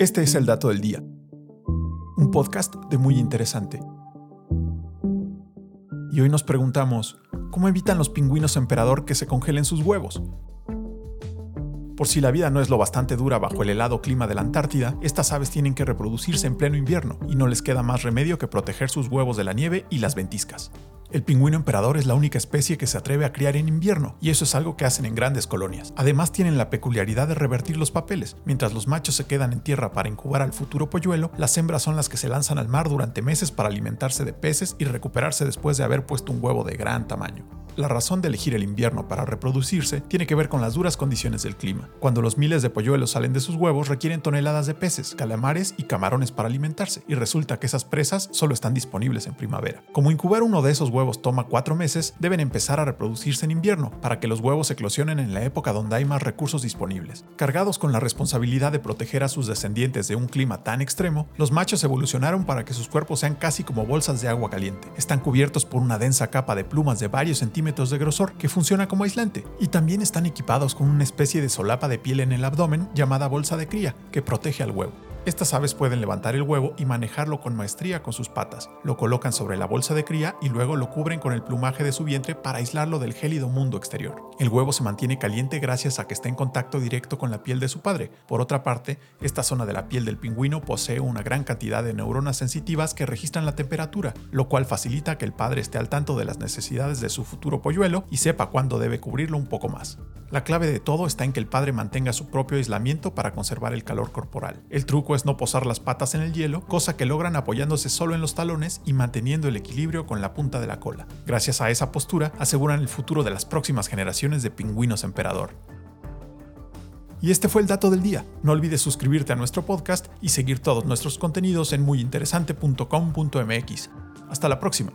Este es el dato del día. Un podcast de muy interesante. Y hoy nos preguntamos, ¿cómo evitan los pingüinos emperador que se congelen sus huevos? Por si la vida no es lo bastante dura bajo el helado clima de la Antártida, estas aves tienen que reproducirse en pleno invierno y no les queda más remedio que proteger sus huevos de la nieve y las ventiscas. El pingüino emperador es la única especie que se atreve a criar en invierno, y eso es algo que hacen en grandes colonias. Además tienen la peculiaridad de revertir los papeles. Mientras los machos se quedan en tierra para incubar al futuro polluelo, las hembras son las que se lanzan al mar durante meses para alimentarse de peces y recuperarse después de haber puesto un huevo de gran tamaño. La razón de elegir el invierno para reproducirse tiene que ver con las duras condiciones del clima. Cuando los miles de polluelos salen de sus huevos requieren toneladas de peces, calamares y camarones para alimentarse, y resulta que esas presas solo están disponibles en primavera. Como incubar uno de esos huevos toma cuatro meses, deben empezar a reproducirse en invierno para que los huevos eclosionen en la época donde hay más recursos disponibles. Cargados con la responsabilidad de proteger a sus descendientes de un clima tan extremo, los machos evolucionaron para que sus cuerpos sean casi como bolsas de agua caliente. Están cubiertos por una densa capa de plumas de varios centímetros de grosor que funciona como aislante, y también están equipados con una especie de solapa de piel en el abdomen llamada bolsa de cría, que protege al huevo. Estas aves pueden levantar el huevo y manejarlo con maestría con sus patas. Lo colocan sobre la bolsa de cría y luego lo cubren con el plumaje de su vientre para aislarlo del gélido mundo exterior. El huevo se mantiene caliente gracias a que está en contacto directo con la piel de su padre. Por otra parte, esta zona de la piel del pingüino posee una gran cantidad de neuronas sensitivas que registran la temperatura, lo cual facilita que el padre esté al tanto de las necesidades de su futuro polluelo y sepa cuándo debe cubrirlo un poco más. La clave de todo está en que el padre mantenga su propio aislamiento para conservar el calor corporal. El truco no posar las patas en el hielo, cosa que logran apoyándose solo en los talones y manteniendo el equilibrio con la punta de la cola. Gracias a esa postura aseguran el futuro de las próximas generaciones de pingüinos emperador. Y este fue el dato del día. No olvides suscribirte a nuestro podcast y seguir todos nuestros contenidos en muyinteresante.com.mx. Hasta la próxima.